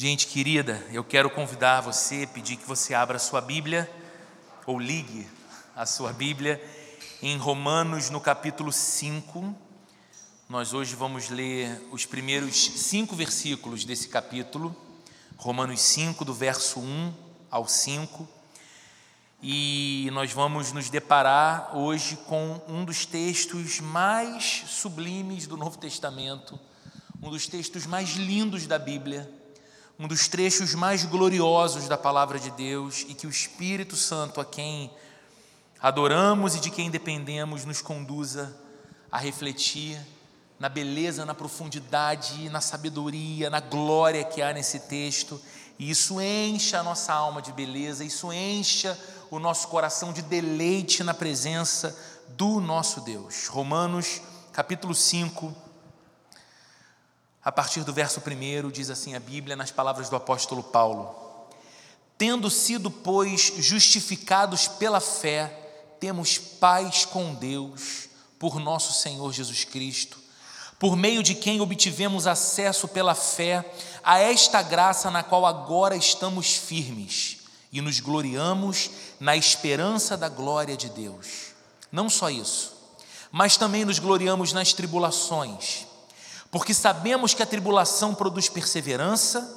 Gente querida, eu quero convidar você, pedir que você abra a sua Bíblia, ou ligue a sua Bíblia, em Romanos, no capítulo 5. Nós hoje vamos ler os primeiros cinco versículos desse capítulo, Romanos 5, do verso 1 ao 5. E nós vamos nos deparar hoje com um dos textos mais sublimes do Novo Testamento, um dos textos mais lindos da Bíblia um dos trechos mais gloriosos da palavra de Deus e que o Espírito Santo, a quem adoramos e de quem dependemos, nos conduza a refletir na beleza, na profundidade, na sabedoria, na glória que há nesse texto. E isso encha a nossa alma de beleza, isso encha o nosso coração de deleite na presença do nosso Deus. Romanos capítulo 5, a partir do verso 1, diz assim a Bíblia, nas palavras do apóstolo Paulo: Tendo sido, pois, justificados pela fé, temos paz com Deus, por nosso Senhor Jesus Cristo, por meio de quem obtivemos acesso pela fé a esta graça na qual agora estamos firmes e nos gloriamos na esperança da glória de Deus. Não só isso, mas também nos gloriamos nas tribulações porque sabemos que a tribulação produz perseverança,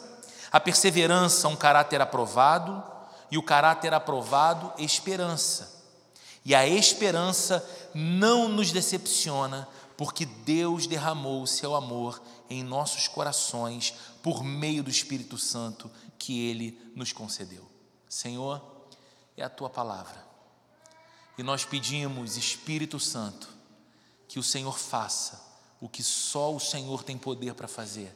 a perseverança, um caráter aprovado, e o caráter aprovado, esperança. E a esperança não nos decepciona, porque Deus derramou o seu amor em nossos corações por meio do Espírito Santo que ele nos concedeu. Senhor, é a tua palavra. E nós pedimos, Espírito Santo, que o Senhor faça o que só o Senhor tem poder para fazer: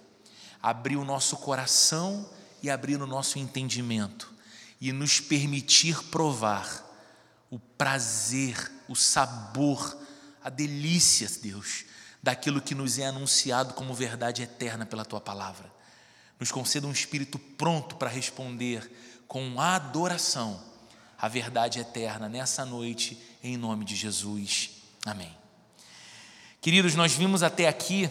abrir o nosso coração e abrir o nosso entendimento e nos permitir provar o prazer, o sabor, a delícia, Deus, daquilo que nos é anunciado como verdade eterna pela tua palavra. Nos conceda um espírito pronto para responder com adoração a verdade eterna nessa noite, em nome de Jesus. Amém. Queridos, nós vimos até aqui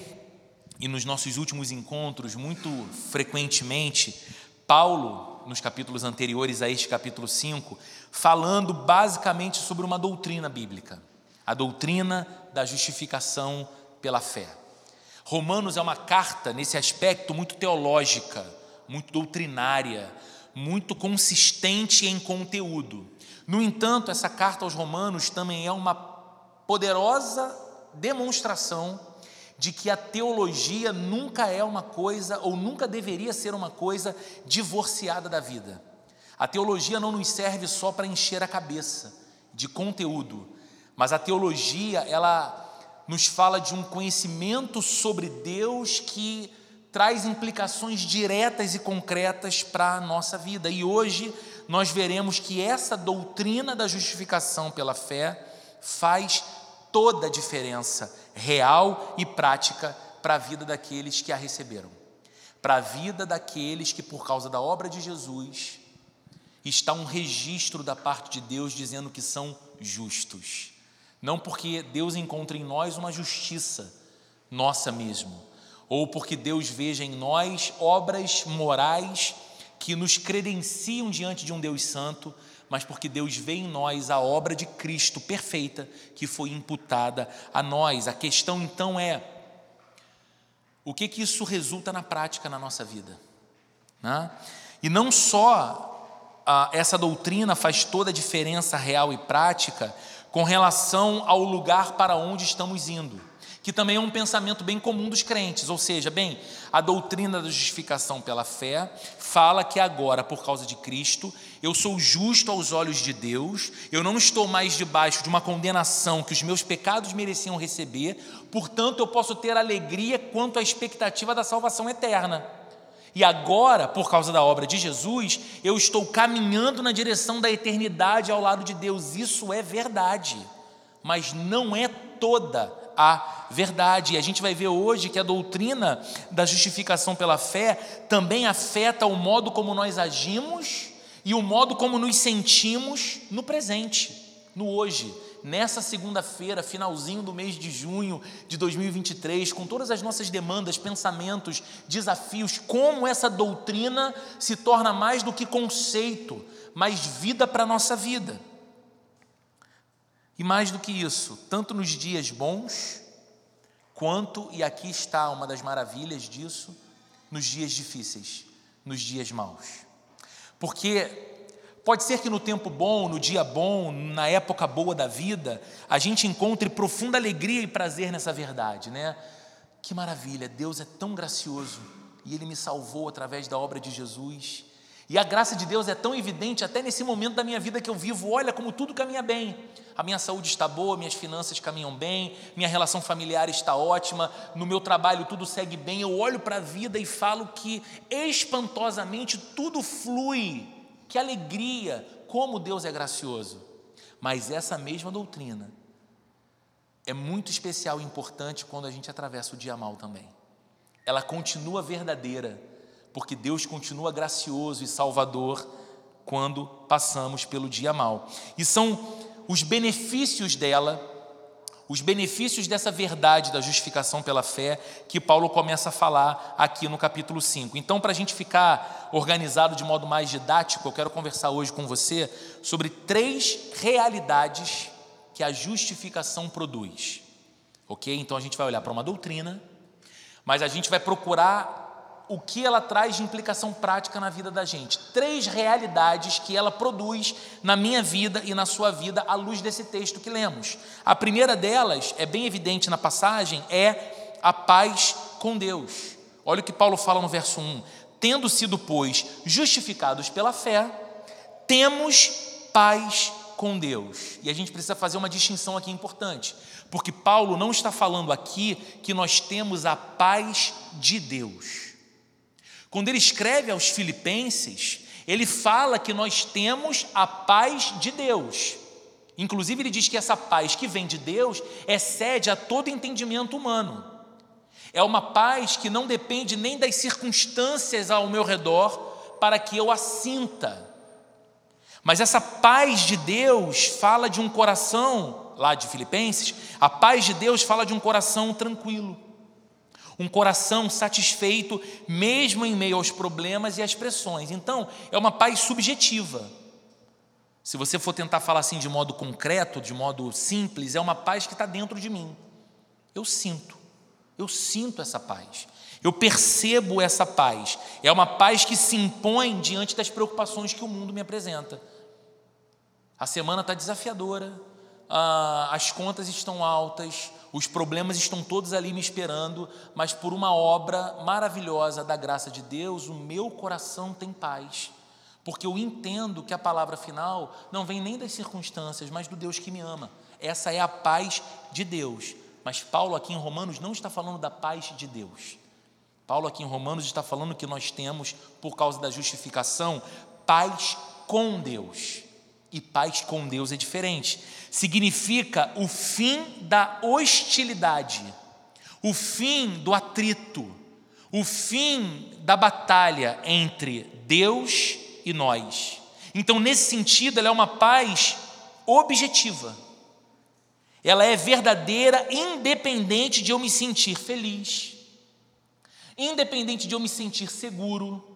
e nos nossos últimos encontros, muito frequentemente, Paulo, nos capítulos anteriores a este capítulo 5, falando basicamente sobre uma doutrina bíblica, a doutrina da justificação pela fé. Romanos é uma carta, nesse aspecto, muito teológica, muito doutrinária, muito consistente em conteúdo. No entanto, essa carta aos Romanos também é uma poderosa demonstração de que a teologia nunca é uma coisa, ou nunca deveria ser uma coisa divorciada da vida. A teologia não nos serve só para encher a cabeça de conteúdo, mas a teologia, ela nos fala de um conhecimento sobre Deus que traz implicações diretas e concretas para a nossa vida. E hoje nós veremos que essa doutrina da justificação pela fé faz toda a diferença real e prática para a vida daqueles que a receberam, para a vida daqueles que, por causa da obra de Jesus, está um registro da parte de Deus dizendo que são justos. Não porque Deus encontre em nós uma justiça nossa mesmo, ou porque Deus veja em nós obras morais que nos credenciam diante de um Deus santo, mas porque Deus vê em nós a obra de Cristo perfeita que foi imputada a nós. A questão então é: o que que isso resulta na prática na nossa vida? Né? E não só ah, essa doutrina faz toda a diferença real e prática com relação ao lugar para onde estamos indo que também é um pensamento bem comum dos crentes, ou seja, bem, a doutrina da justificação pela fé fala que agora, por causa de Cristo, eu sou justo aos olhos de Deus, eu não estou mais debaixo de uma condenação que os meus pecados mereciam receber, portanto, eu posso ter alegria quanto à expectativa da salvação eterna. E agora, por causa da obra de Jesus, eu estou caminhando na direção da eternidade ao lado de Deus. Isso é verdade, mas não é toda a verdade. E a gente vai ver hoje que a doutrina da justificação pela fé também afeta o modo como nós agimos e o modo como nos sentimos no presente, no hoje, nessa segunda-feira, finalzinho do mês de junho de 2023, com todas as nossas demandas, pensamentos, desafios, como essa doutrina se torna mais do que conceito, mais vida para a nossa vida. E mais do que isso, tanto nos dias bons, quanto, e aqui está uma das maravilhas disso, nos dias difíceis, nos dias maus. Porque Pode ser que no tempo bom, no dia bom, na época boa da vida, a gente encontre profunda alegria e prazer nessa verdade, né? Que maravilha, Deus é tão gracioso e Ele me salvou através da obra de Jesus. E a graça de Deus é tão evidente até nesse momento da minha vida que eu vivo. Olha como tudo caminha bem. A minha saúde está boa, minhas finanças caminham bem, minha relação familiar está ótima, no meu trabalho tudo segue bem. Eu olho para a vida e falo que espantosamente tudo flui que alegria, como Deus é gracioso. Mas essa mesma doutrina é muito especial e importante quando a gente atravessa o dia mal também. Ela continua verdadeira, porque Deus continua gracioso e salvador quando passamos pelo dia mal. E são os benefícios dela os benefícios dessa verdade da justificação pela fé que Paulo começa a falar aqui no capítulo 5. Então, para a gente ficar organizado de modo mais didático, eu quero conversar hoje com você sobre três realidades que a justificação produz. Ok? Então, a gente vai olhar para uma doutrina, mas a gente vai procurar o que ela traz de implicação prática na vida da gente. Três realidades que ela produz na minha vida e na sua vida à luz desse texto que lemos. A primeira delas, é bem evidente na passagem, é a paz com Deus. Olha o que Paulo fala no verso 1: Tendo sido, pois, justificados pela fé, temos paz com Deus. E a gente precisa fazer uma distinção aqui importante, porque Paulo não está falando aqui que nós temos a paz de Deus. Quando ele escreve aos Filipenses, ele fala que nós temos a paz de Deus. Inclusive, ele diz que essa paz que vem de Deus excede a todo entendimento humano. É uma paz que não depende nem das circunstâncias ao meu redor para que eu a sinta. Mas essa paz de Deus fala de um coração, lá de Filipenses, a paz de Deus fala de um coração tranquilo um coração satisfeito, mesmo em meio aos problemas e às pressões. Então, é uma paz subjetiva. Se você for tentar falar assim de modo concreto, de modo simples, é uma paz que está dentro de mim. Eu sinto, eu sinto essa paz. Eu percebo essa paz. É uma paz que se impõe diante das preocupações que o mundo me apresenta. A semana está desafiadora, ah, as contas estão altas, os problemas estão todos ali me esperando, mas por uma obra maravilhosa da graça de Deus, o meu coração tem paz, porque eu entendo que a palavra final não vem nem das circunstâncias, mas do Deus que me ama. Essa é a paz de Deus. Mas Paulo aqui em Romanos não está falando da paz de Deus. Paulo aqui em Romanos está falando que nós temos, por causa da justificação, paz com Deus. E paz com Deus é diferente significa o fim da hostilidade, o fim do atrito, o fim da batalha entre Deus e nós. Então, nesse sentido, ela é uma paz objetiva. Ela é verdadeira, independente de eu me sentir feliz, independente de eu me sentir seguro,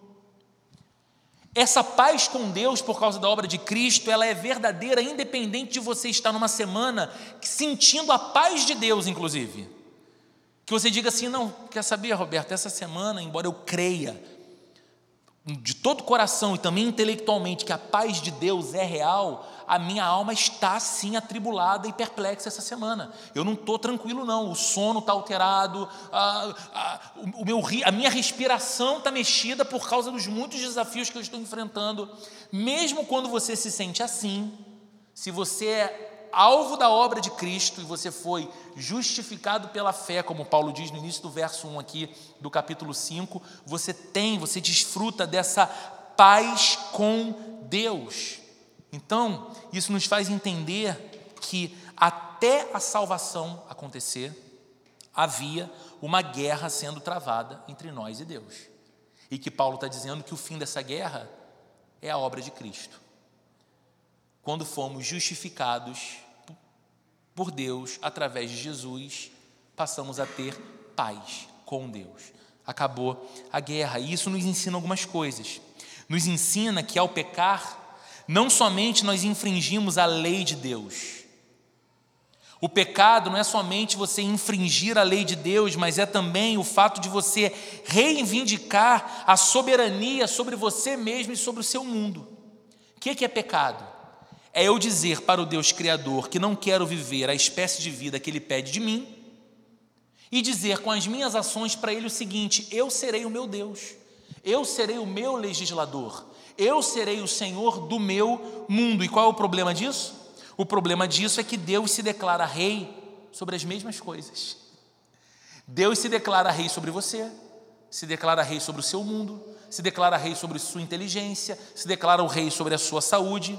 essa paz com Deus por causa da obra de Cristo, ela é verdadeira, independente de você estar numa semana sentindo a paz de Deus, inclusive. Que você diga assim: não, quer saber, Roberto, essa semana, embora eu creia de todo o coração e também intelectualmente que a paz de Deus é real, a minha alma está sim atribulada e perplexa essa semana. Eu não estou tranquilo, não. O sono está alterado, a, a, o meu, a minha respiração está mexida por causa dos muitos desafios que eu estou enfrentando. Mesmo quando você se sente assim, se você é alvo da obra de Cristo e você foi justificado pela fé, como Paulo diz no início do verso 1 aqui do capítulo 5, você tem, você desfruta dessa paz com Deus. Então, isso nos faz entender que até a salvação acontecer, havia uma guerra sendo travada entre nós e Deus. E que Paulo está dizendo que o fim dessa guerra é a obra de Cristo. Quando fomos justificados por Deus através de Jesus, passamos a ter paz com Deus. Acabou a guerra. E isso nos ensina algumas coisas. Nos ensina que ao pecar, não somente nós infringimos a lei de Deus, o pecado não é somente você infringir a lei de Deus, mas é também o fato de você reivindicar a soberania sobre você mesmo e sobre o seu mundo. O que é pecado? É eu dizer para o Deus Criador que não quero viver a espécie de vida que Ele pede de mim e dizer com as minhas ações para Ele o seguinte: eu serei o meu Deus, eu serei o meu legislador, eu serei o Senhor do meu mundo. E qual é o problema disso? O problema disso é que Deus se declara rei sobre as mesmas coisas. Deus se declara rei sobre você, se declara rei sobre o seu mundo, se declara rei sobre sua inteligência, se declara o rei sobre a sua saúde.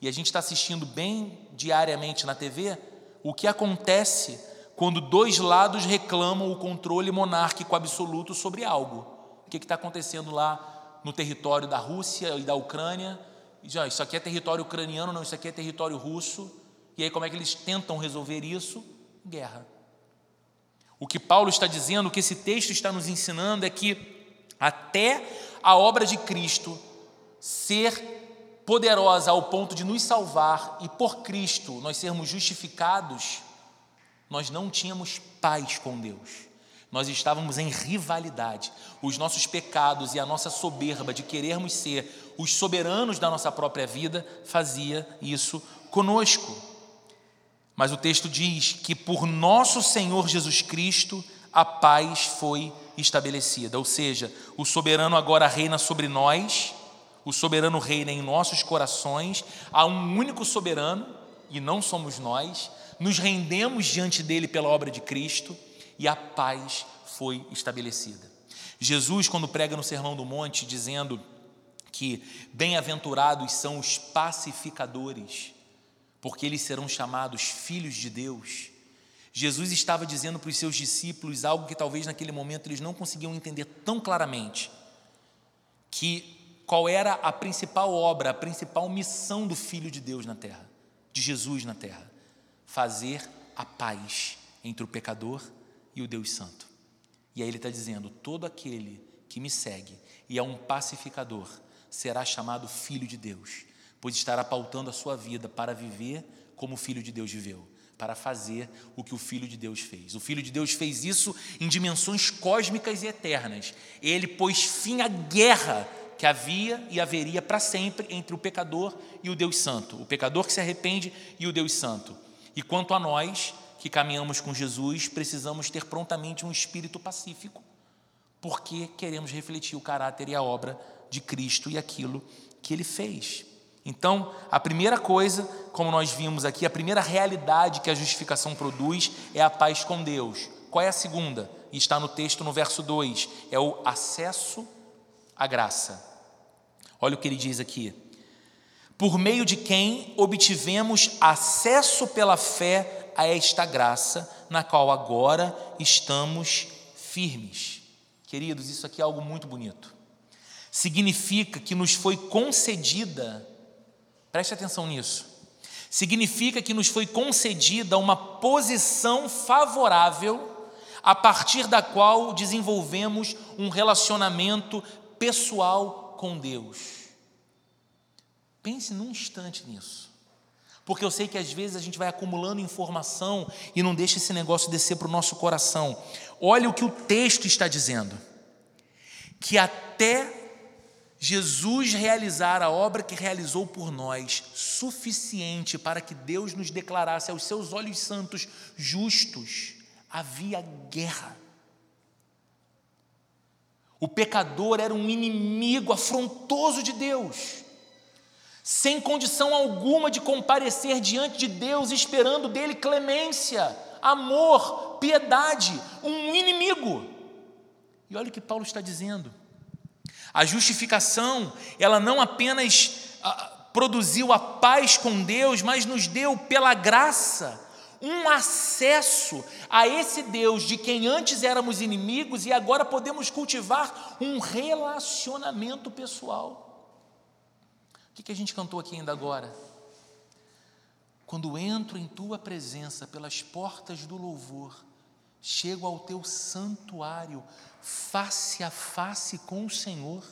E a gente está assistindo bem diariamente na TV o que acontece quando dois lados reclamam o controle monárquico absoluto sobre algo. O que está acontecendo lá no território da Rússia e da Ucrânia? já, isso aqui é território ucraniano, não, isso aqui é território russo. E aí, como é que eles tentam resolver isso? Guerra. O que Paulo está dizendo, o que esse texto está nos ensinando é que até a obra de Cristo ser poderosa ao ponto de nos salvar e por Cristo nós sermos justificados, nós não tínhamos paz com Deus. Nós estávamos em rivalidade. Os nossos pecados e a nossa soberba de querermos ser os soberanos da nossa própria vida fazia isso conosco. Mas o texto diz que por nosso Senhor Jesus Cristo a paz foi estabelecida, ou seja, o soberano agora reina sobre nós, o soberano reina em nossos corações, há um único soberano e não somos nós, nos rendemos diante dele pela obra de Cristo e a paz foi estabelecida. Jesus, quando prega no Sermão do Monte, dizendo que bem-aventurados são os pacificadores, porque eles serão chamados filhos de Deus. Jesus estava dizendo para os seus discípulos algo que talvez naquele momento eles não conseguiam entender tão claramente, que qual era a principal obra, a principal missão do Filho de Deus na terra, de Jesus na terra: fazer a paz entre o pecador e o Deus Santo. E aí ele está dizendo: todo aquele que me segue e é um pacificador será chamado filho de Deus, pois estará pautando a sua vida para viver como o filho de Deus viveu, para fazer o que o filho de Deus fez. O filho de Deus fez isso em dimensões cósmicas e eternas. Ele pôs fim à guerra que havia e haveria para sempre entre o pecador e o Deus Santo, o pecador que se arrepende e o Deus Santo. E quanto a nós, que caminhamos com Jesus, precisamos ter prontamente um espírito pacífico, porque queremos refletir o caráter e a obra de Cristo e aquilo que ele fez. Então, a primeira coisa, como nós vimos aqui, a primeira realidade que a justificação produz é a paz com Deus. Qual é a segunda? Está no texto no verso 2: é o acesso à graça. Olha o que ele diz aqui. Por meio de quem obtivemos acesso pela fé a esta graça na qual agora estamos firmes. Queridos, isso aqui é algo muito bonito. Significa que nos foi concedida, preste atenção nisso, significa que nos foi concedida uma posição favorável a partir da qual desenvolvemos um relacionamento pessoal com Deus. Pense num instante nisso. Porque eu sei que às vezes a gente vai acumulando informação e não deixa esse negócio descer para o nosso coração. Olha o que o texto está dizendo: que até Jesus realizar a obra que realizou por nós, suficiente para que Deus nos declarasse aos seus olhos santos justos, havia guerra. O pecador era um inimigo afrontoso de Deus sem condição alguma de comparecer diante de Deus, esperando dele clemência, amor, piedade, um inimigo. E olha o que Paulo está dizendo. A justificação, ela não apenas ah, produziu a paz com Deus, mas nos deu pela graça um acesso a esse Deus de quem antes éramos inimigos e agora podemos cultivar um relacionamento pessoal. O que a gente cantou aqui ainda agora? quando entro em tua presença pelas portas do louvor, chego ao teu santuário, face a face com o Senhor,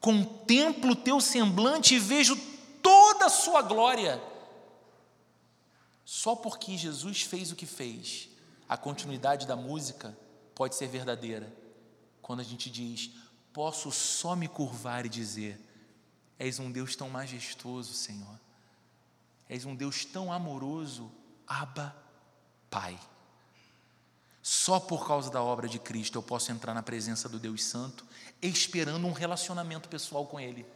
contemplo o teu semblante e vejo toda a sua glória. Só porque Jesus fez o que fez, a continuidade da música pode ser verdadeira. Quando a gente diz, posso só me curvar e dizer: És um Deus tão majestoso, Senhor. És um Deus tão amoroso, Abba, Pai. Só por causa da obra de Cristo eu posso entrar na presença do Deus Santo, esperando um relacionamento pessoal com Ele,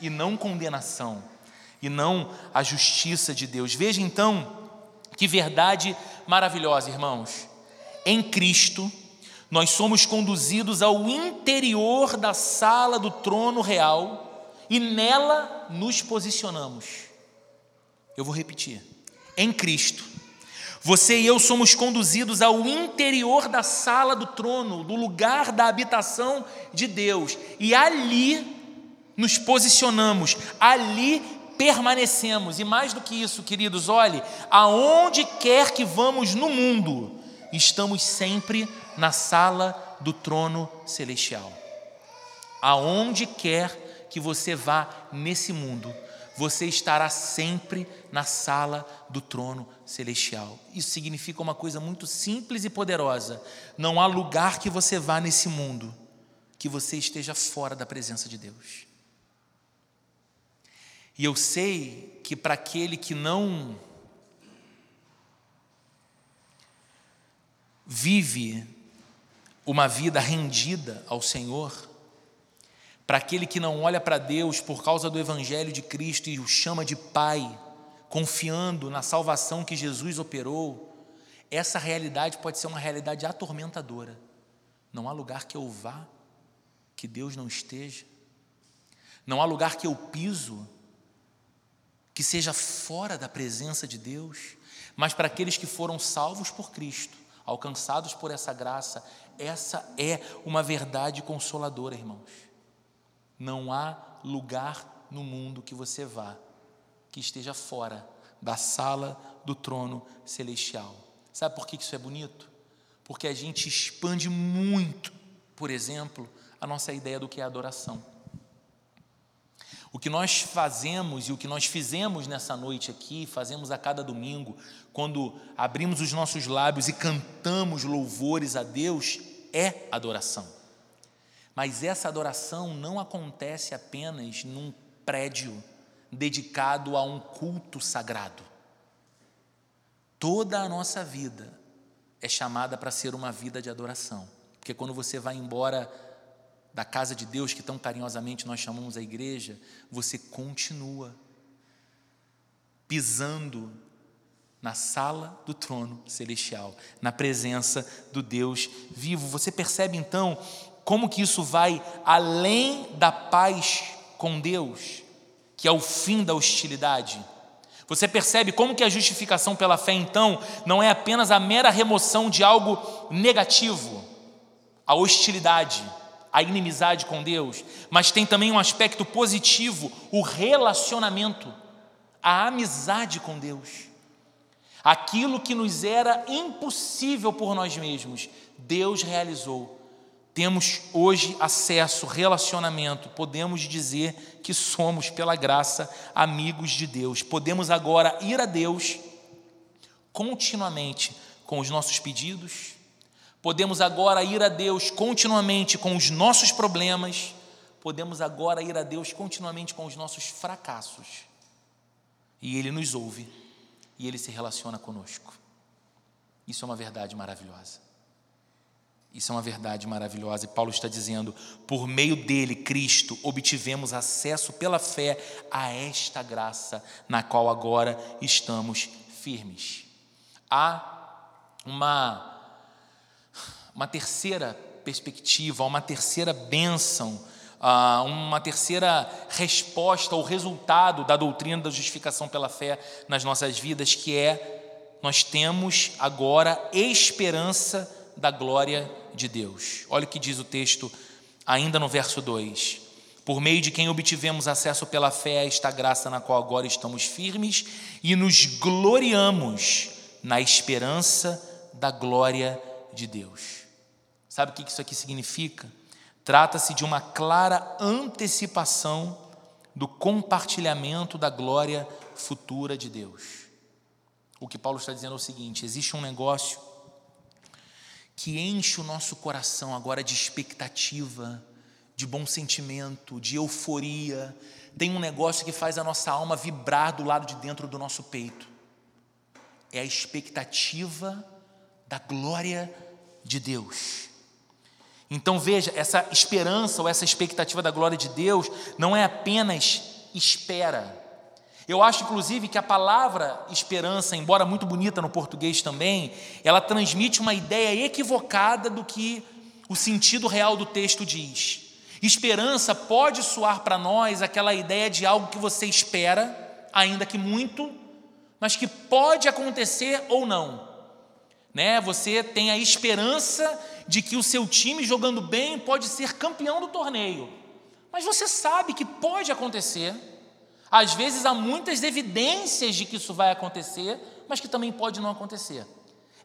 e não condenação, e não a justiça de Deus. Veja então que verdade maravilhosa, irmãos. Em Cristo, nós somos conduzidos ao interior da sala do trono real e nela nos posicionamos. Eu vou repetir. Em Cristo, você e eu somos conduzidos ao interior da sala do trono, do lugar da habitação de Deus, e ali nos posicionamos, ali permanecemos. E mais do que isso, queridos, olhe, aonde quer que vamos no mundo, estamos sempre na sala do trono celestial. Aonde quer que você vá nesse mundo, você estará sempre na sala do trono celestial. Isso significa uma coisa muito simples e poderosa. Não há lugar que você vá nesse mundo que você esteja fora da presença de Deus. E eu sei que para aquele que não vive uma vida rendida ao Senhor, para aquele que não olha para Deus por causa do Evangelho de Cristo e o chama de Pai, confiando na salvação que Jesus operou, essa realidade pode ser uma realidade atormentadora. Não há lugar que eu vá que Deus não esteja, não há lugar que eu piso que seja fora da presença de Deus, mas para aqueles que foram salvos por Cristo, alcançados por essa graça, essa é uma verdade consoladora, irmãos. Não há lugar no mundo que você vá que esteja fora da sala do trono celestial. Sabe por que isso é bonito? Porque a gente expande muito, por exemplo, a nossa ideia do que é adoração. O que nós fazemos e o que nós fizemos nessa noite aqui, fazemos a cada domingo, quando abrimos os nossos lábios e cantamos louvores a Deus, é adoração. Mas essa adoração não acontece apenas num prédio dedicado a um culto sagrado. Toda a nossa vida é chamada para ser uma vida de adoração. Porque quando você vai embora da casa de Deus, que tão carinhosamente nós chamamos a igreja, você continua pisando na sala do trono celestial, na presença do Deus vivo. Você percebe então como que isso vai além da paz com Deus, que é o fim da hostilidade. Você percebe como que a justificação pela fé então não é apenas a mera remoção de algo negativo, a hostilidade, a inimizade com Deus, mas tem também um aspecto positivo, o relacionamento, a amizade com Deus. Aquilo que nos era impossível por nós mesmos, Deus realizou. Temos hoje acesso, relacionamento, podemos dizer que somos, pela graça, amigos de Deus. Podemos agora ir a Deus continuamente com os nossos pedidos, podemos agora ir a Deus continuamente com os nossos problemas, podemos agora ir a Deus continuamente com os nossos fracassos, e Ele nos ouve e Ele se relaciona conosco. Isso é uma verdade maravilhosa. Isso é uma verdade maravilhosa. E Paulo está dizendo: por meio dele, Cristo, obtivemos acesso pela fé a esta graça, na qual agora estamos firmes. Há uma, uma terceira perspectiva, uma terceira bênção uma terceira resposta ou resultado da doutrina da justificação pela fé nas nossas vidas, que é nós temos agora esperança da glória de Deus. Olha o que diz o texto ainda no verso 2: por meio de quem obtivemos acesso pela fé a esta graça na qual agora estamos firmes e nos gloriamos na esperança da glória de Deus. Sabe o que isso aqui significa? Trata-se de uma clara antecipação do compartilhamento da glória futura de Deus. O que Paulo está dizendo é o seguinte: existe um negócio que enche o nosso coração agora de expectativa, de bom sentimento, de euforia. Tem um negócio que faz a nossa alma vibrar do lado de dentro do nosso peito. É a expectativa da glória de Deus. Então veja, essa esperança ou essa expectativa da glória de Deus não é apenas espera. Eu acho, inclusive, que a palavra esperança, embora muito bonita no português também, ela transmite uma ideia equivocada do que o sentido real do texto diz. Esperança pode soar para nós aquela ideia de algo que você espera, ainda que muito, mas que pode acontecer ou não. Né? Você tem a esperança de que o seu time jogando bem pode ser campeão do torneio. Mas você sabe que pode acontecer. Às vezes há muitas evidências de que isso vai acontecer, mas que também pode não acontecer.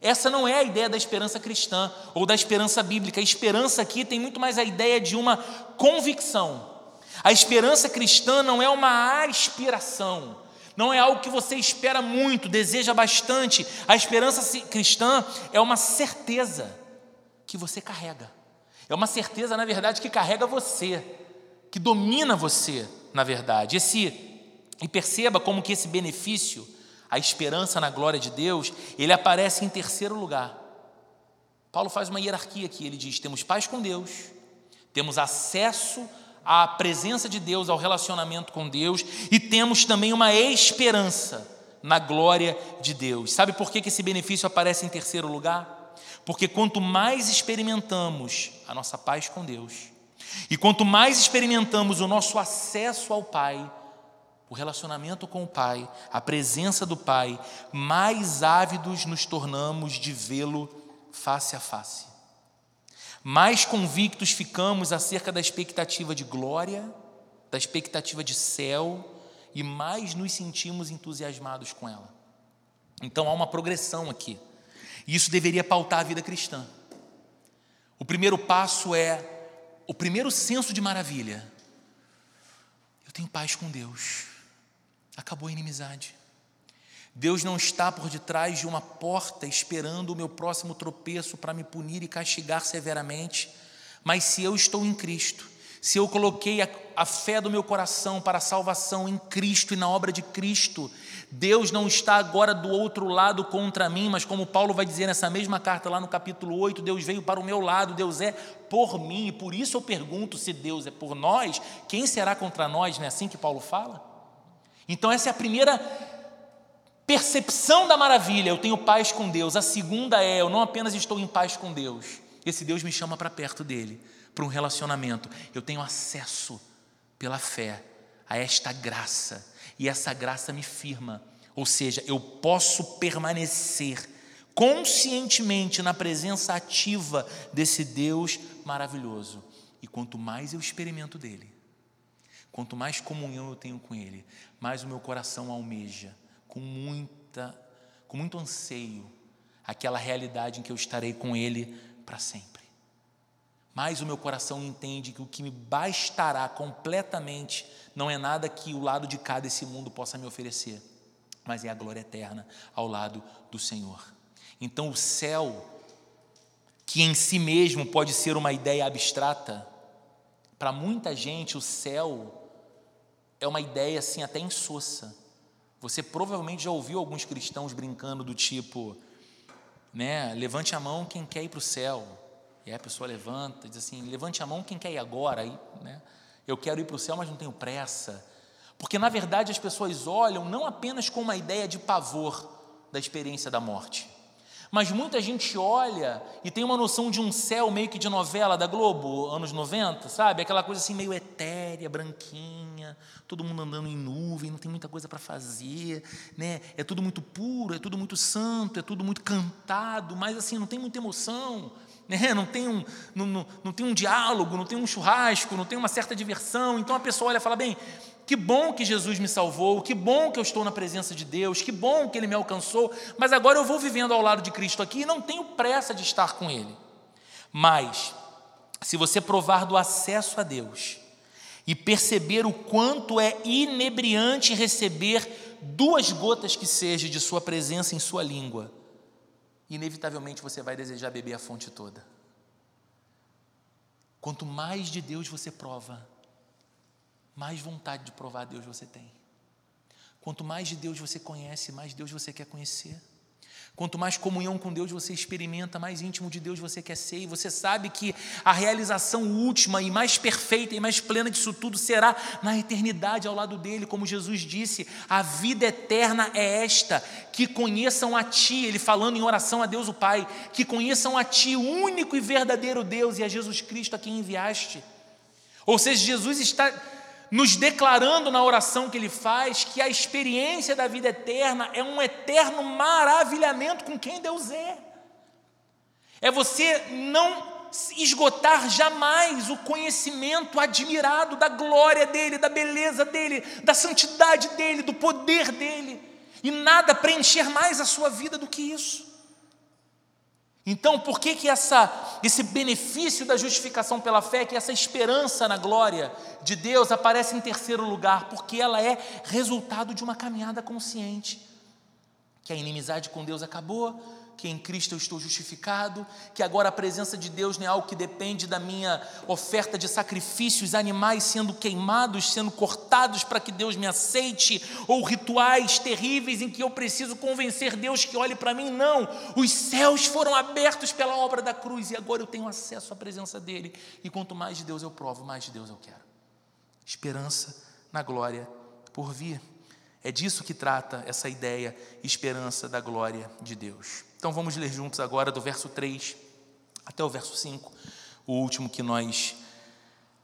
Essa não é a ideia da esperança cristã ou da esperança bíblica. A esperança aqui tem muito mais a ideia de uma convicção. A esperança cristã não é uma aspiração, não é algo que você espera muito, deseja bastante. A esperança cristã é uma certeza que você carrega. É uma certeza, na verdade, que carrega você, que domina você, na verdade. Esse e perceba como que esse benefício a esperança na glória de Deus, ele aparece em terceiro lugar. Paulo faz uma hierarquia aqui, ele diz: temos paz com Deus, temos acesso à presença de Deus, ao relacionamento com Deus, e temos também uma esperança na glória de Deus. Sabe por que esse benefício aparece em terceiro lugar? Porque quanto mais experimentamos a nossa paz com Deus, e quanto mais experimentamos o nosso acesso ao Pai, o relacionamento com o Pai, a presença do Pai, mais ávidos nos tornamos de vê-lo face a face. Mais convictos ficamos acerca da expectativa de glória, da expectativa de céu, e mais nos sentimos entusiasmados com ela. Então há uma progressão aqui, e isso deveria pautar a vida cristã. O primeiro passo é o primeiro senso de maravilha. Eu tenho paz com Deus. Acabou a inimizade. Deus não está por detrás de uma porta esperando o meu próximo tropeço para me punir e castigar severamente, mas se eu estou em Cristo, se eu coloquei a, a, fé do meu coração para a salvação em Cristo e na obra de Cristo, Deus não está agora do outro lado contra mim, mas como Paulo vai dizer nessa mesma carta lá no capítulo 8, Deus veio para o meu lado, Deus é por mim, e por isso eu pergunto: se Deus é por nós, quem será contra nós? Não é assim que Paulo fala? Então, essa é a primeira percepção da maravilha. Eu tenho paz com Deus. A segunda é: eu não apenas estou em paz com Deus, esse Deus me chama para perto dele, para um relacionamento. Eu tenho acesso pela fé a esta graça, e essa graça me firma. Ou seja, eu posso permanecer conscientemente na presença ativa desse Deus maravilhoso. E quanto mais eu experimento dele, Quanto mais comunhão eu tenho com Ele, mais o meu coração almeja, com muita, com muito anseio, aquela realidade em que eu estarei com Ele para sempre. Mais o meu coração entende que o que me bastará completamente não é nada que o lado de cá desse mundo possa me oferecer, mas é a glória eterna ao lado do Senhor. Então o céu, que em si mesmo pode ser uma ideia abstrata, para muita gente o céu é uma ideia assim até insossa. Você provavelmente já ouviu alguns cristãos brincando do tipo, né, levante a mão quem quer ir para o céu. E aí a pessoa levanta, diz assim, levante a mão quem quer ir agora. Aí, né, eu quero ir para o céu, mas não tenho pressa. Porque na verdade as pessoas olham não apenas com uma ideia de pavor da experiência da morte, mas muita gente olha e tem uma noção de um céu meio que de novela da Globo, anos 90, sabe? Aquela coisa assim meio etérea, branquinha, todo mundo andando em nuvem, não tem muita coisa para fazer, né? É tudo muito puro, é tudo muito santo, é tudo muito cantado, mas assim, não tem muita emoção. Né? não, tem um, não, não, não tem um diálogo, não tem um churrasco, não tem uma certa diversão. Então a pessoa olha e fala: bem, que bom que Jesus me salvou, que bom que eu estou na presença de Deus, que bom que Ele me alcançou, mas agora eu vou vivendo ao lado de Cristo aqui e não tenho pressa de estar com Ele. Mas, se você provar do acesso a Deus e perceber o quanto é inebriante receber duas gotas que seja de Sua presença em Sua língua, inevitavelmente você vai desejar beber a fonte toda. Quanto mais de Deus você prova, mais vontade de provar Deus você tem. Quanto mais de Deus você conhece, mais Deus você quer conhecer. Quanto mais comunhão com Deus você experimenta, mais íntimo de Deus você quer ser, e você sabe que a realização última e mais perfeita e mais plena disso tudo será na eternidade ao lado dele, como Jesus disse: a vida eterna é esta, que conheçam a Ti, ele falando em oração a Deus o Pai, que conheçam a Ti, o único e verdadeiro Deus, e a Jesus Cristo a quem enviaste. Ou seja, Jesus está nos declarando na oração que ele faz que a experiência da vida eterna é um eterno maravilhamento com quem Deus é. É você não esgotar jamais o conhecimento admirado da glória dele, da beleza dele, da santidade dele, do poder dele, e nada preencher mais a sua vida do que isso. Então, por que, que essa, esse benefício da justificação pela fé, que essa esperança na glória de Deus aparece em terceiro lugar? Porque ela é resultado de uma caminhada consciente. Que a inimizade com Deus acabou, que em Cristo eu estou justificado, que agora a presença de Deus não é algo que depende da minha oferta de sacrifícios, animais sendo queimados, sendo cortados para que Deus me aceite, ou rituais terríveis em que eu preciso convencer Deus que olhe para mim. Não, os céus foram abertos pela obra da cruz e agora eu tenho acesso à presença dEle. E quanto mais de Deus eu provo, mais de Deus eu quero. Esperança na glória por vir. É disso que trata essa ideia, esperança da glória de Deus. Então vamos ler juntos agora do verso 3 até o verso 5, o último que nós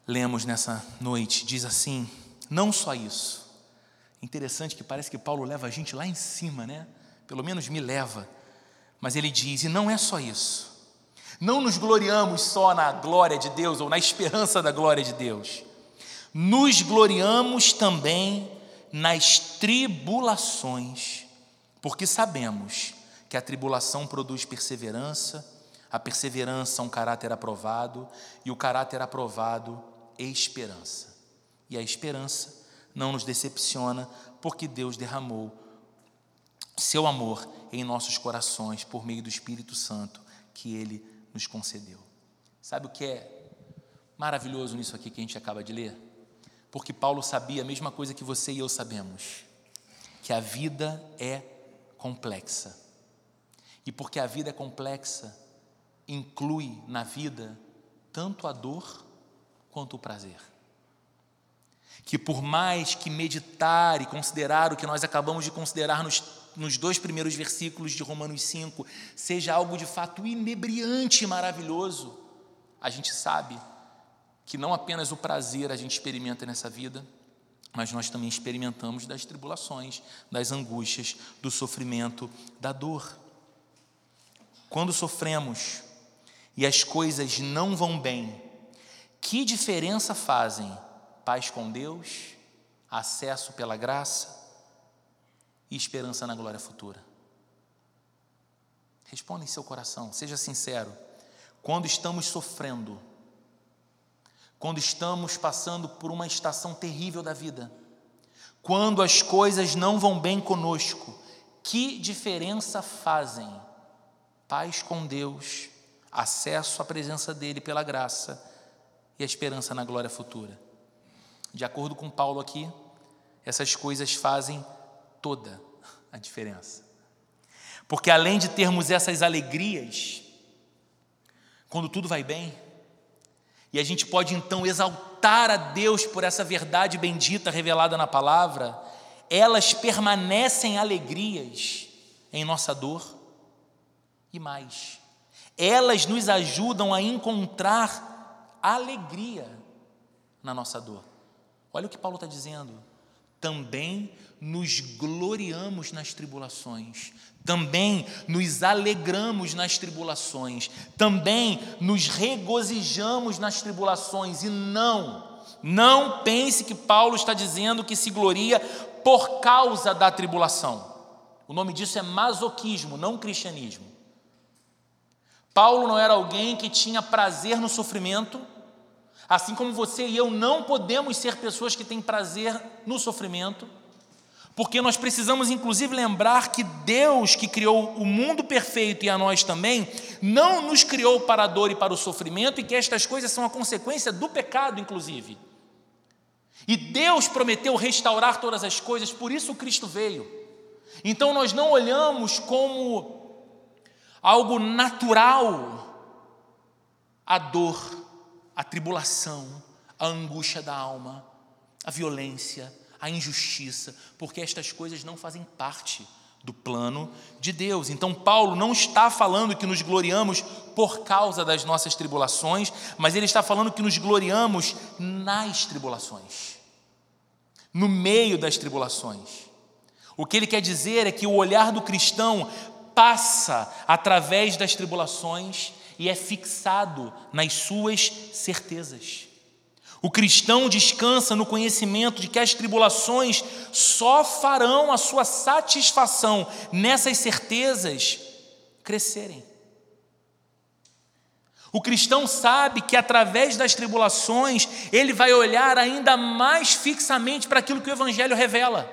lemos nessa noite. Diz assim: Não só isso. Interessante que parece que Paulo leva a gente lá em cima, né? Pelo menos me leva. Mas ele diz: E não é só isso. Não nos gloriamos só na glória de Deus ou na esperança da glória de Deus. Nos gloriamos também nas tribulações, porque sabemos que a tribulação produz perseverança, a perseverança um caráter aprovado e o caráter aprovado esperança. E a esperança não nos decepciona, porque Deus derramou seu amor em nossos corações por meio do Espírito Santo que ele nos concedeu. Sabe o que é maravilhoso nisso aqui que a gente acaba de ler? Porque Paulo sabia a mesma coisa que você e eu sabemos, que a vida é complexa. E porque a vida é complexa, inclui na vida tanto a dor quanto o prazer. Que por mais que meditar e considerar o que nós acabamos de considerar nos, nos dois primeiros versículos de Romanos 5 seja algo de fato inebriante e maravilhoso, a gente sabe que não apenas o prazer a gente experimenta nessa vida, mas nós também experimentamos das tribulações, das angústias, do sofrimento, da dor. Quando sofremos e as coisas não vão bem, que diferença fazem paz com Deus, acesso pela graça e esperança na glória futura? Responda em seu coração, seja sincero. Quando estamos sofrendo, quando estamos passando por uma estação terrível da vida, quando as coisas não vão bem conosco, que diferença fazem paz com Deus, acesso à presença dEle pela graça e a esperança na glória futura. De acordo com Paulo aqui, essas coisas fazem toda a diferença. Porque além de termos essas alegrias, quando tudo vai bem, e a gente pode então exaltar a Deus por essa verdade bendita revelada na palavra, elas permanecem alegrias em nossa dor e mais. Elas nos ajudam a encontrar alegria na nossa dor. Olha o que Paulo está dizendo. também nos gloriamos nas tribulações, também nos alegramos nas tribulações, também nos regozijamos nas tribulações, e não, não pense que Paulo está dizendo que se gloria por causa da tribulação. O nome disso é masoquismo, não cristianismo. Paulo não era alguém que tinha prazer no sofrimento, assim como você e eu não podemos ser pessoas que têm prazer no sofrimento. Porque nós precisamos, inclusive, lembrar que Deus, que criou o mundo perfeito e a nós também, não nos criou para a dor e para o sofrimento, e que estas coisas são a consequência do pecado, inclusive. E Deus prometeu restaurar todas as coisas, por isso Cristo veio. Então nós não olhamos como algo natural a dor, a tribulação, a angústia da alma, a violência, a injustiça, porque estas coisas não fazem parte do plano de Deus. Então, Paulo não está falando que nos gloriamos por causa das nossas tribulações, mas ele está falando que nos gloriamos nas tribulações, no meio das tribulações. O que ele quer dizer é que o olhar do cristão passa através das tribulações e é fixado nas suas certezas. O cristão descansa no conhecimento de que as tribulações só farão a sua satisfação nessas certezas crescerem. O cristão sabe que através das tribulações ele vai olhar ainda mais fixamente para aquilo que o Evangelho revela,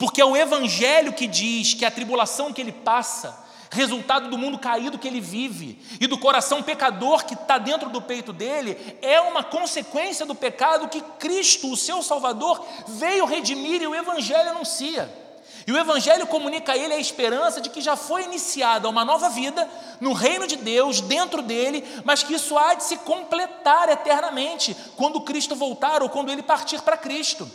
porque é o Evangelho que diz que a tribulação que ele passa resultado do mundo caído que ele vive e do coração pecador que está dentro do peito dele, é uma consequência do pecado que Cristo, o seu Salvador, veio redimir e o Evangelho anuncia. E o Evangelho comunica a ele a esperança de que já foi iniciada uma nova vida no reino de Deus, dentro dele, mas que isso há de se completar eternamente quando Cristo voltar ou quando ele partir para Cristo.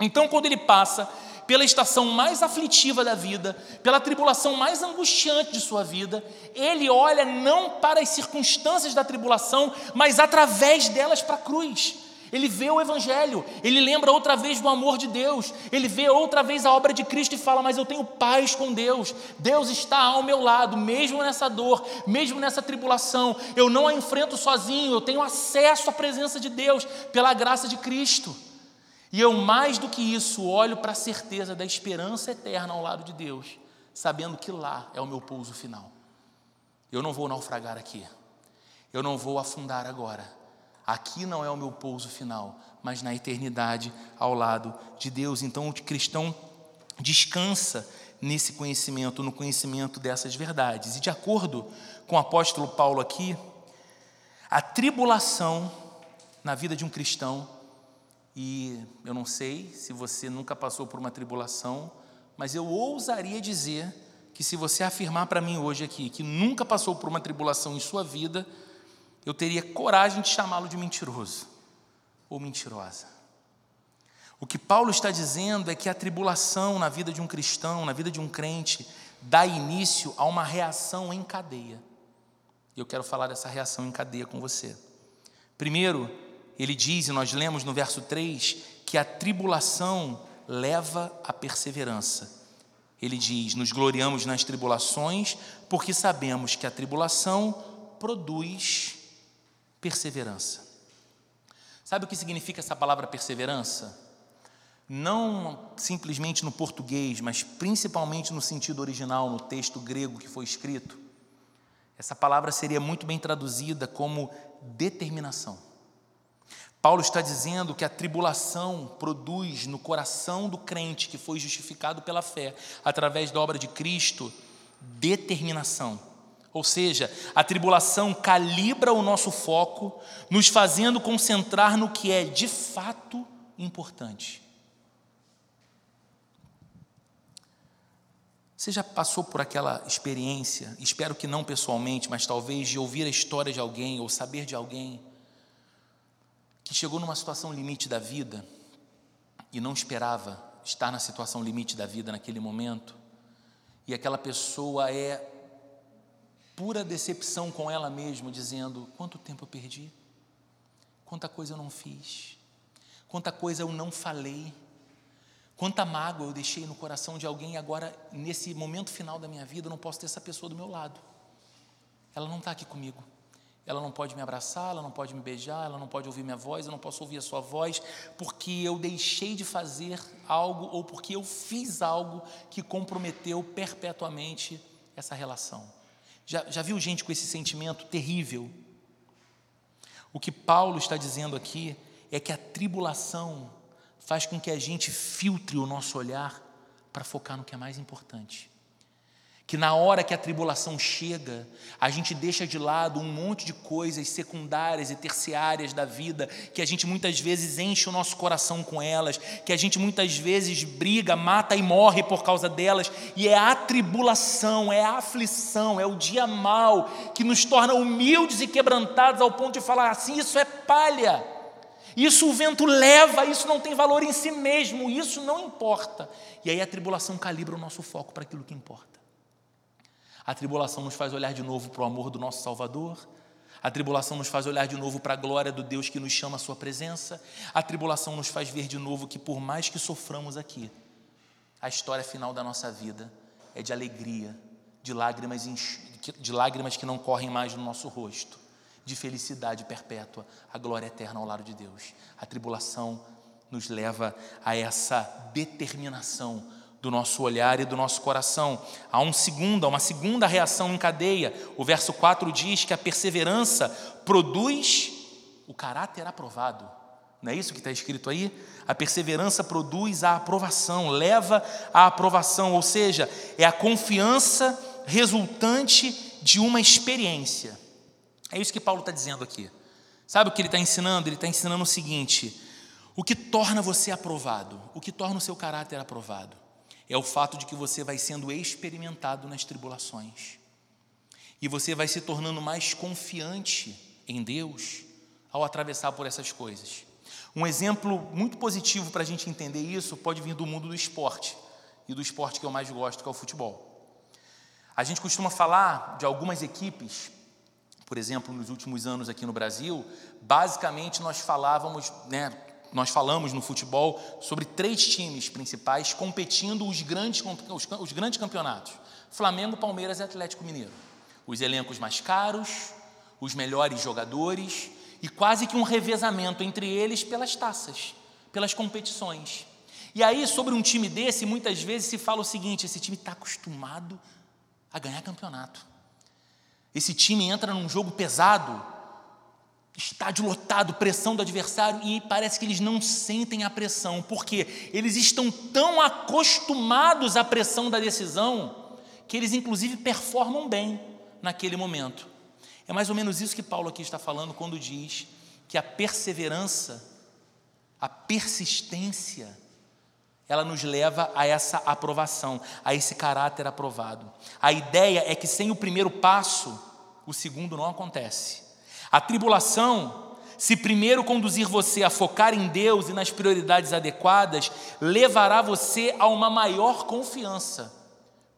Então, quando ele passa pela estação mais aflitiva da vida, pela tribulação mais angustiante de sua vida, ele olha não para as circunstâncias da tribulação, mas através delas para a cruz. Ele vê o Evangelho, ele lembra outra vez do amor de Deus, ele vê outra vez a obra de Cristo e fala: Mas eu tenho paz com Deus, Deus está ao meu lado, mesmo nessa dor, mesmo nessa tribulação, eu não a enfrento sozinho, eu tenho acesso à presença de Deus pela graça de Cristo. E eu, mais do que isso, olho para a certeza da esperança eterna ao lado de Deus, sabendo que lá é o meu pouso final. Eu não vou naufragar aqui, eu não vou afundar agora. Aqui não é o meu pouso final, mas na eternidade ao lado de Deus. Então o cristão descansa nesse conhecimento, no conhecimento dessas verdades. E de acordo com o apóstolo Paulo aqui, a tribulação na vida de um cristão e eu não sei se você nunca passou por uma tribulação, mas eu ousaria dizer que se você afirmar para mim hoje aqui que nunca passou por uma tribulação em sua vida, eu teria coragem de chamá-lo de mentiroso ou mentirosa. O que Paulo está dizendo é que a tribulação na vida de um cristão, na vida de um crente, dá início a uma reação em cadeia. E eu quero falar dessa reação em cadeia com você. Primeiro, ele diz, e nós lemos no verso 3, que a tribulação leva à perseverança. Ele diz: Nos gloriamos nas tribulações, porque sabemos que a tribulação produz perseverança. Sabe o que significa essa palavra perseverança? Não simplesmente no português, mas principalmente no sentido original, no texto grego que foi escrito. Essa palavra seria muito bem traduzida como determinação. Paulo está dizendo que a tribulação produz no coração do crente que foi justificado pela fé, através da obra de Cristo, determinação. Ou seja, a tribulação calibra o nosso foco, nos fazendo concentrar no que é de fato importante. Você já passou por aquela experiência, espero que não pessoalmente, mas talvez de ouvir a história de alguém ou saber de alguém que chegou numa situação limite da vida e não esperava estar na situação limite da vida naquele momento, e aquela pessoa é pura decepção com ela mesma, dizendo: quanto tempo eu perdi, quanta coisa eu não fiz, quanta coisa eu não falei, Quanta mágoa eu deixei no coração de alguém e agora, nesse momento final da minha vida, eu não posso ter essa pessoa do meu lado. Ela não está aqui comigo. Ela não pode me abraçar, ela não pode me beijar, ela não pode ouvir minha voz, eu não posso ouvir a sua voz, porque eu deixei de fazer algo ou porque eu fiz algo que comprometeu perpetuamente essa relação. Já, já viu gente com esse sentimento terrível? O que Paulo está dizendo aqui é que a tribulação faz com que a gente filtre o nosso olhar para focar no que é mais importante que na hora que a tribulação chega, a gente deixa de lado um monte de coisas secundárias e terciárias da vida, que a gente muitas vezes enche o nosso coração com elas, que a gente muitas vezes briga, mata e morre por causa delas, e é a tribulação, é a aflição, é o dia mal que nos torna humildes e quebrantados ao ponto de falar assim: isso é palha. Isso o vento leva, isso não tem valor em si mesmo, isso não importa. E aí a tribulação calibra o nosso foco para aquilo que importa. A tribulação nos faz olhar de novo para o amor do nosso Salvador. A tribulação nos faz olhar de novo para a glória do Deus que nos chama à Sua presença. A tribulação nos faz ver de novo que, por mais que soframos aqui, a história final da nossa vida é de alegria, de lágrimas, de lágrimas que não correm mais no nosso rosto, de felicidade perpétua, a glória eterna ao lado de Deus. A tribulação nos leva a essa determinação do nosso olhar e do nosso coração. Há um segundo, uma segunda reação em cadeia. O verso 4 diz que a perseverança produz o caráter aprovado. Não é isso que está escrito aí? A perseverança produz a aprovação, leva à aprovação, ou seja, é a confiança resultante de uma experiência. É isso que Paulo está dizendo aqui. Sabe o que ele está ensinando? Ele está ensinando o seguinte: o que torna você aprovado, o que torna o seu caráter aprovado é o fato de que você vai sendo experimentado nas tribulações. E você vai se tornando mais confiante em Deus ao atravessar por essas coisas. Um exemplo muito positivo para a gente entender isso pode vir do mundo do esporte e do esporte que eu mais gosto, que é o futebol. A gente costuma falar de algumas equipes, por exemplo, nos últimos anos aqui no Brasil, basicamente nós falávamos, né, nós falamos no futebol sobre três times principais competindo os grandes, os grandes campeonatos: Flamengo, Palmeiras e Atlético Mineiro. Os elencos mais caros, os melhores jogadores e quase que um revezamento entre eles pelas taças, pelas competições. E aí, sobre um time desse, muitas vezes se fala o seguinte: esse time está acostumado a ganhar campeonato. Esse time entra num jogo pesado, estádio lotado, pressão do adversário, e parece que eles não sentem a pressão, porque eles estão tão acostumados à pressão da decisão que eles, inclusive, performam bem naquele momento. É mais ou menos isso que Paulo aqui está falando quando diz que a perseverança, a persistência, ela nos leva a essa aprovação, a esse caráter aprovado. A ideia é que sem o primeiro passo, o segundo não acontece. A tribulação, se primeiro conduzir você a focar em Deus e nas prioridades adequadas, levará você a uma maior confiança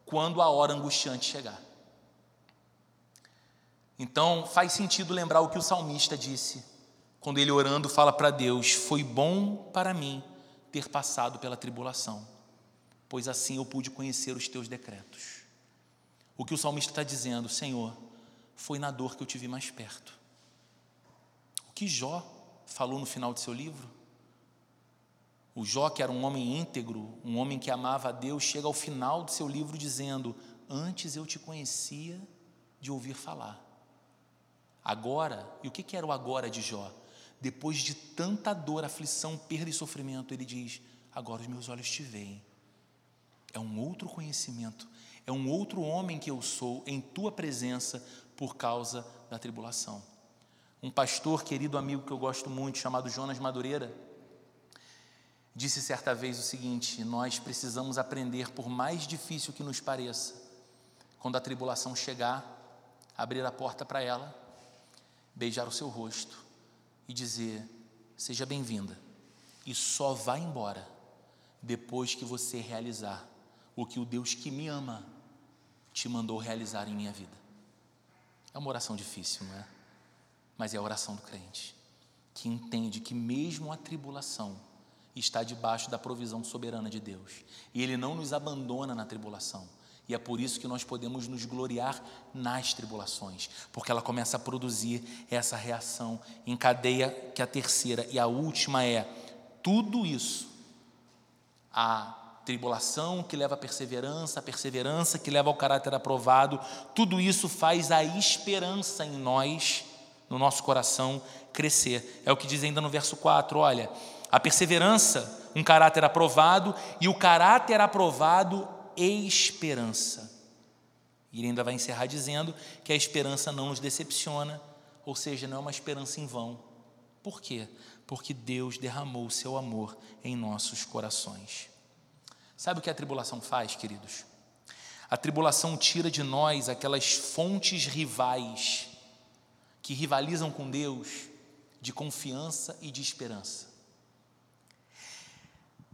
quando a hora angustiante chegar. Então, faz sentido lembrar o que o salmista disse, quando ele orando fala para Deus: Foi bom para mim ter passado pela tribulação, pois assim eu pude conhecer os teus decretos. O que o salmista está dizendo, Senhor, foi na dor que eu te vi mais perto que Jó falou no final de seu livro? O Jó, que era um homem íntegro, um homem que amava a Deus, chega ao final de seu livro dizendo: Antes eu te conhecia de ouvir falar. Agora, e o que era o agora de Jó? Depois de tanta dor, aflição, perda e sofrimento, ele diz: Agora os meus olhos te veem. É um outro conhecimento, é um outro homem que eu sou em tua presença por causa da tribulação. Um pastor, querido amigo que eu gosto muito, chamado Jonas Madureira, disse certa vez o seguinte: Nós precisamos aprender, por mais difícil que nos pareça, quando a tribulação chegar, abrir a porta para ela, beijar o seu rosto e dizer: Seja bem-vinda, e só vá embora depois que você realizar o que o Deus que me ama te mandou realizar em minha vida. É uma oração difícil, não é? Mas é a oração do crente, que entende que mesmo a tribulação está debaixo da provisão soberana de Deus. E Ele não nos abandona na tribulação. E é por isso que nós podemos nos gloriar nas tribulações, porque ela começa a produzir essa reação em cadeia, que a terceira e a última é tudo isso, a tribulação que leva à perseverança, a perseverança que leva ao caráter aprovado, tudo isso faz a esperança em nós, no nosso coração, crescer. É o que diz ainda no verso 4, olha, a perseverança, um caráter aprovado, e o caráter aprovado, esperança. E ele ainda vai encerrar dizendo que a esperança não nos decepciona, ou seja, não é uma esperança em vão. Por quê? Porque Deus derramou o seu amor em nossos corações. Sabe o que a tribulação faz, queridos? A tribulação tira de nós aquelas fontes rivais que rivalizam com Deus de confiança e de esperança.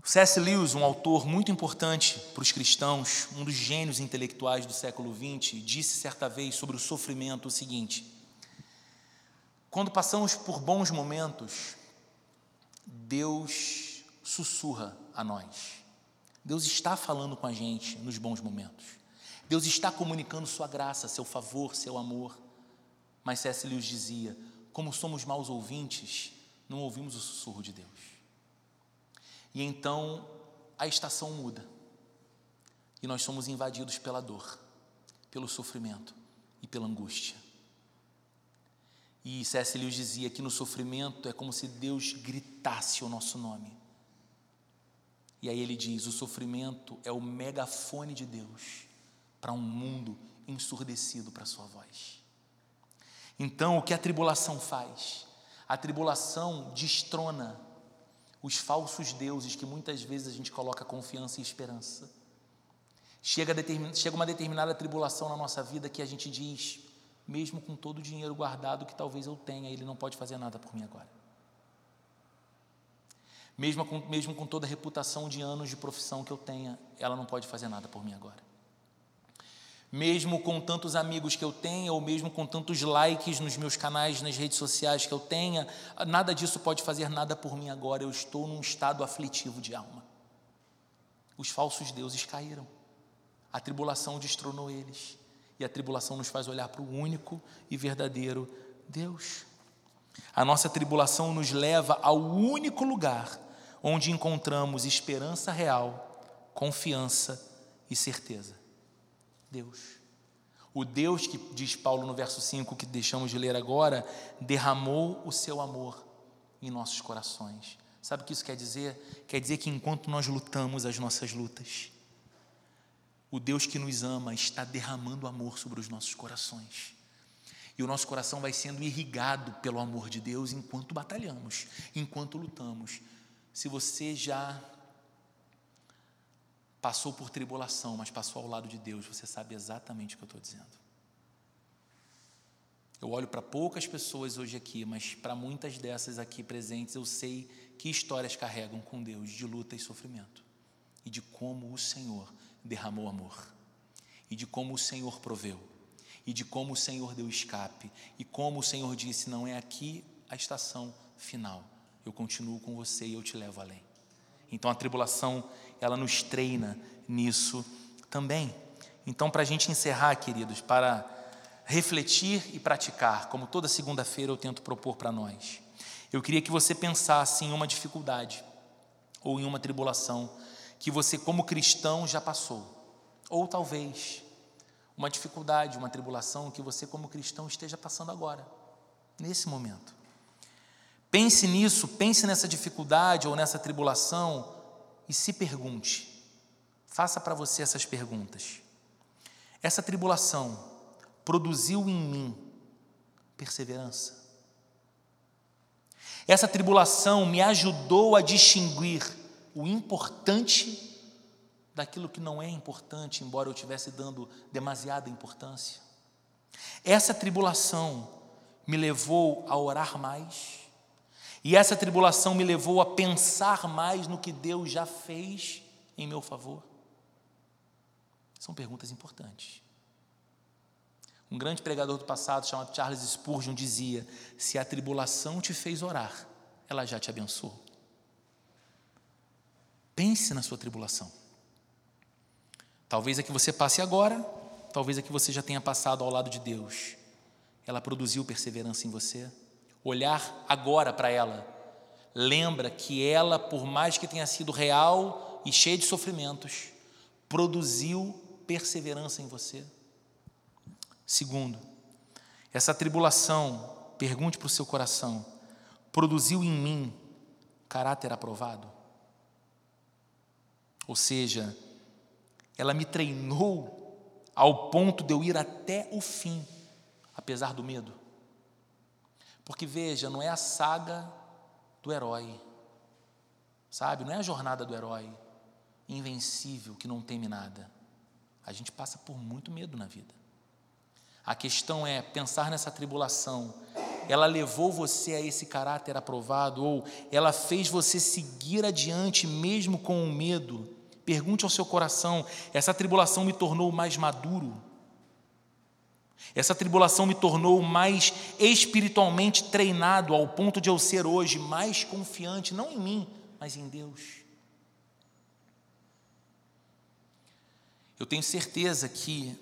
C.S. Lewis, um autor muito importante para os cristãos, um dos gênios intelectuais do século XX, disse certa vez sobre o sofrimento o seguinte: quando passamos por bons momentos, Deus sussurra a nós. Deus está falando com a gente nos bons momentos. Deus está comunicando sua graça, seu favor, seu amor. Mas C.S. Lewis dizia: como somos maus ouvintes, não ouvimos o sussurro de Deus. E então a estação muda. E nós somos invadidos pela dor, pelo sofrimento e pela angústia. E C.S. Lewis dizia que no sofrimento é como se Deus gritasse o nosso nome. E aí ele diz: o sofrimento é o megafone de Deus para um mundo ensurdecido para a sua voz. Então, o que a tribulação faz? A tribulação destrona os falsos deuses que muitas vezes a gente coloca confiança e esperança. Chega, chega uma determinada tribulação na nossa vida que a gente diz, mesmo com todo o dinheiro guardado que talvez eu tenha, ele não pode fazer nada por mim agora. Mesmo com, mesmo com toda a reputação de anos de profissão que eu tenha, ela não pode fazer nada por mim agora mesmo com tantos amigos que eu tenha, ou mesmo com tantos likes nos meus canais, nas redes sociais que eu tenha, nada disso pode fazer nada por mim agora, eu estou num estado aflitivo de alma. Os falsos deuses caíram, a tribulação destronou eles, e a tribulação nos faz olhar para o único e verdadeiro Deus. A nossa tribulação nos leva ao único lugar onde encontramos esperança real, confiança e certeza. Deus. O Deus que, diz Paulo no verso 5, que deixamos de ler agora, derramou o seu amor em nossos corações. Sabe o que isso quer dizer? Quer dizer que enquanto nós lutamos as nossas lutas, o Deus que nos ama está derramando amor sobre os nossos corações. E o nosso coração vai sendo irrigado pelo amor de Deus enquanto batalhamos, enquanto lutamos. Se você já passou por tribulação, mas passou ao lado de Deus, você sabe exatamente o que eu estou dizendo. Eu olho para poucas pessoas hoje aqui, mas para muitas dessas aqui presentes, eu sei que histórias carregam com Deus de luta e sofrimento, e de como o Senhor derramou amor, e de como o Senhor proveu, e de como o Senhor deu escape, e como o Senhor disse: não é aqui a estação final, eu continuo com você e eu te levo além. Então a tribulação ela nos treina nisso também. Então, para a gente encerrar, queridos, para refletir e praticar, como toda segunda-feira eu tento propor para nós, eu queria que você pensasse em uma dificuldade ou em uma tribulação que você, como cristão, já passou, ou talvez uma dificuldade, uma tribulação que você, como cristão, esteja passando agora, nesse momento. Pense nisso, pense nessa dificuldade ou nessa tribulação e se pergunte, faça para você essas perguntas. Essa tribulação produziu em mim perseverança? Essa tribulação me ajudou a distinguir o importante daquilo que não é importante, embora eu estivesse dando demasiada importância. Essa tribulação me levou a orar mais, e essa tribulação me levou a pensar mais no que Deus já fez em meu favor? São perguntas importantes. Um grande pregador do passado, chamado Charles Spurgeon, dizia: Se a tribulação te fez orar, ela já te abençoou. Pense na sua tribulação. Talvez a que você passe agora, talvez a que você já tenha passado ao lado de Deus. Ela produziu perseverança em você. Olhar agora para ela, lembra que ela, por mais que tenha sido real e cheia de sofrimentos, produziu perseverança em você. Segundo, essa tribulação, pergunte para o seu coração, produziu em mim caráter aprovado? Ou seja, ela me treinou ao ponto de eu ir até o fim, apesar do medo. Porque veja, não é a saga do herói, sabe? Não é a jornada do herói invencível que não teme nada. A gente passa por muito medo na vida. A questão é pensar nessa tribulação. Ela levou você a esse caráter aprovado ou ela fez você seguir adiante mesmo com o medo? Pergunte ao seu coração: essa tribulação me tornou mais maduro? Essa tribulação me tornou mais espiritualmente treinado ao ponto de eu ser hoje mais confiante, não em mim, mas em Deus. Eu tenho certeza que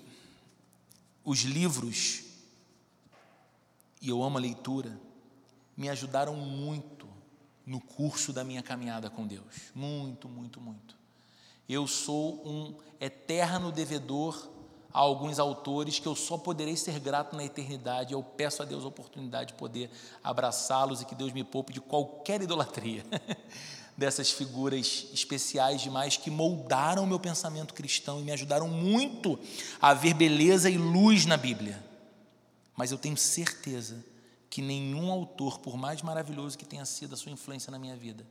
os livros, e eu amo a leitura, me ajudaram muito no curso da minha caminhada com Deus. Muito, muito, muito. Eu sou um eterno devedor a alguns autores que eu só poderei ser grato na eternidade. Eu peço a Deus a oportunidade de poder abraçá-los e que Deus me poupe de qualquer idolatria dessas figuras especiais demais que moldaram o meu pensamento cristão e me ajudaram muito a ver beleza e luz na Bíblia. Mas eu tenho certeza que nenhum autor, por mais maravilhoso que tenha sido a sua influência na minha vida,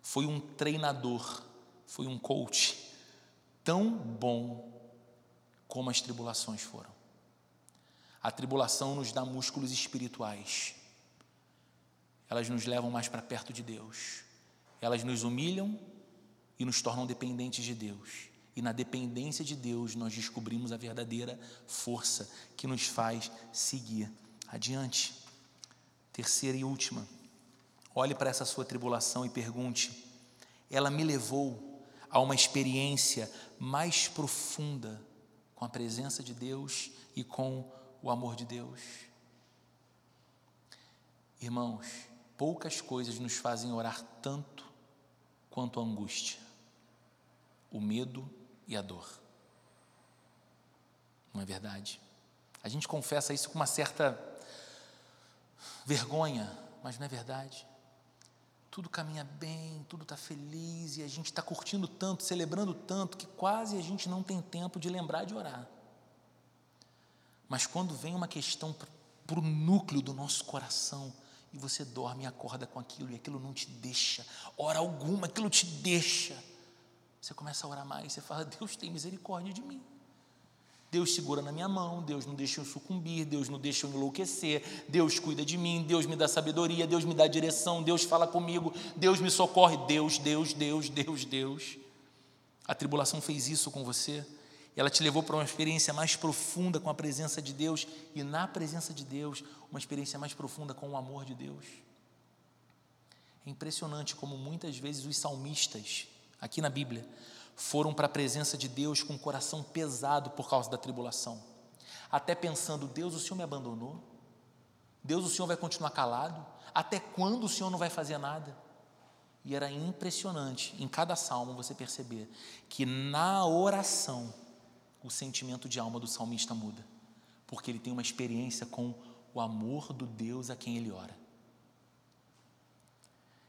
foi um treinador, foi um coach tão bom como as tribulações foram. A tribulação nos dá músculos espirituais. Elas nos levam mais para perto de Deus. Elas nos humilham e nos tornam dependentes de Deus. E na dependência de Deus nós descobrimos a verdadeira força que nos faz seguir adiante. Terceira e última. Olhe para essa sua tribulação e pergunte: ela me levou a uma experiência mais profunda com a presença de Deus e com o amor de Deus? Irmãos, poucas coisas nos fazem orar tanto quanto a angústia, o medo e a dor. Não é verdade? A gente confessa isso com uma certa vergonha, mas não é verdade. Tudo caminha bem, tudo está feliz e a gente está curtindo tanto, celebrando tanto, que quase a gente não tem tempo de lembrar de orar. Mas quando vem uma questão para o núcleo do nosso coração, e você dorme e acorda com aquilo, e aquilo não te deixa, hora alguma, aquilo te deixa. Você começa a orar mais, você fala: Deus tem misericórdia de mim. Deus segura na minha mão, Deus não deixa eu sucumbir, Deus não deixa eu enlouquecer, Deus cuida de mim, Deus me dá sabedoria, Deus me dá direção, Deus fala comigo, Deus me socorre, Deus, Deus, Deus, Deus, Deus. A tribulação fez isso com você, ela te levou para uma experiência mais profunda com a presença de Deus e na presença de Deus, uma experiência mais profunda com o amor de Deus. É impressionante como muitas vezes os salmistas, aqui na Bíblia, foram para a presença de Deus com o coração pesado por causa da tribulação, até pensando: Deus, o Senhor me abandonou? Deus, o Senhor vai continuar calado? Até quando o Senhor não vai fazer nada? E era impressionante em cada salmo você perceber que na oração o sentimento de alma do salmista muda, porque ele tem uma experiência com o amor do Deus a quem ele ora.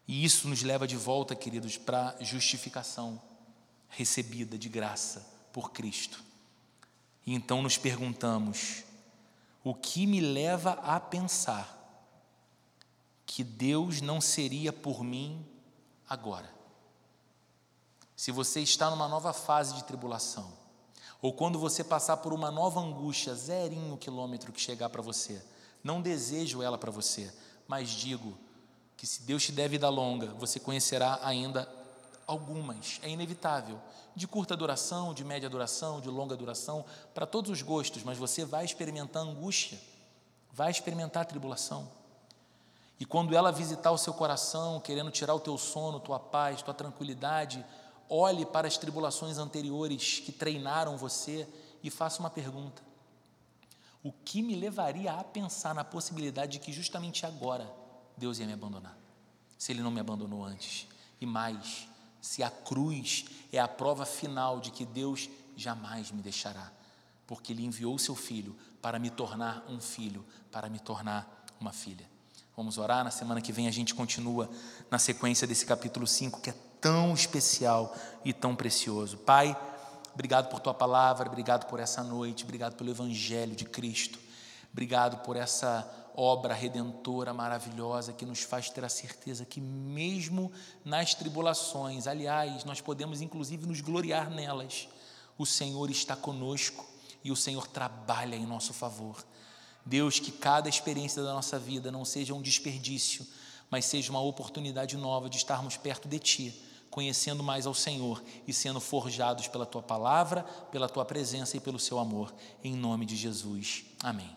E isso nos leva de volta, queridos, para a justificação recebida de graça por Cristo. E então nos perguntamos: o que me leva a pensar que Deus não seria por mim agora? Se você está numa nova fase de tribulação, ou quando você passar por uma nova angústia, zerinho quilômetro que chegar para você, não desejo ela para você, mas digo que se Deus te der vida longa, você conhecerá ainda algumas, é inevitável, de curta duração, de média duração, de longa duração, para todos os gostos, mas você vai experimentar angústia, vai experimentar tribulação. E quando ela visitar o seu coração, querendo tirar o teu sono, tua paz, tua tranquilidade, olhe para as tribulações anteriores que treinaram você e faça uma pergunta: O que me levaria a pensar na possibilidade de que justamente agora Deus ia me abandonar? Se Ele não me abandonou antes. E mais, se a cruz é a prova final de que Deus jamais me deixará, porque Ele enviou seu filho para me tornar um filho, para me tornar uma filha. Vamos orar. Na semana que vem a gente continua na sequência desse capítulo 5, que é tão especial e tão precioso. Pai, obrigado por tua palavra, obrigado por essa noite, obrigado pelo Evangelho de Cristo, obrigado por essa obra redentora maravilhosa que nos faz ter a certeza que, mesmo nas tribulações, aliás, nós podemos inclusive nos gloriar nelas, o Senhor está conosco e o Senhor trabalha em nosso favor. Deus, que cada experiência da nossa vida não seja um desperdício, mas seja uma oportunidade nova de estarmos perto de Ti, conhecendo mais ao Senhor e sendo forjados pela Tua palavra, pela Tua presença e pelo Seu amor. Em nome de Jesus. Amém.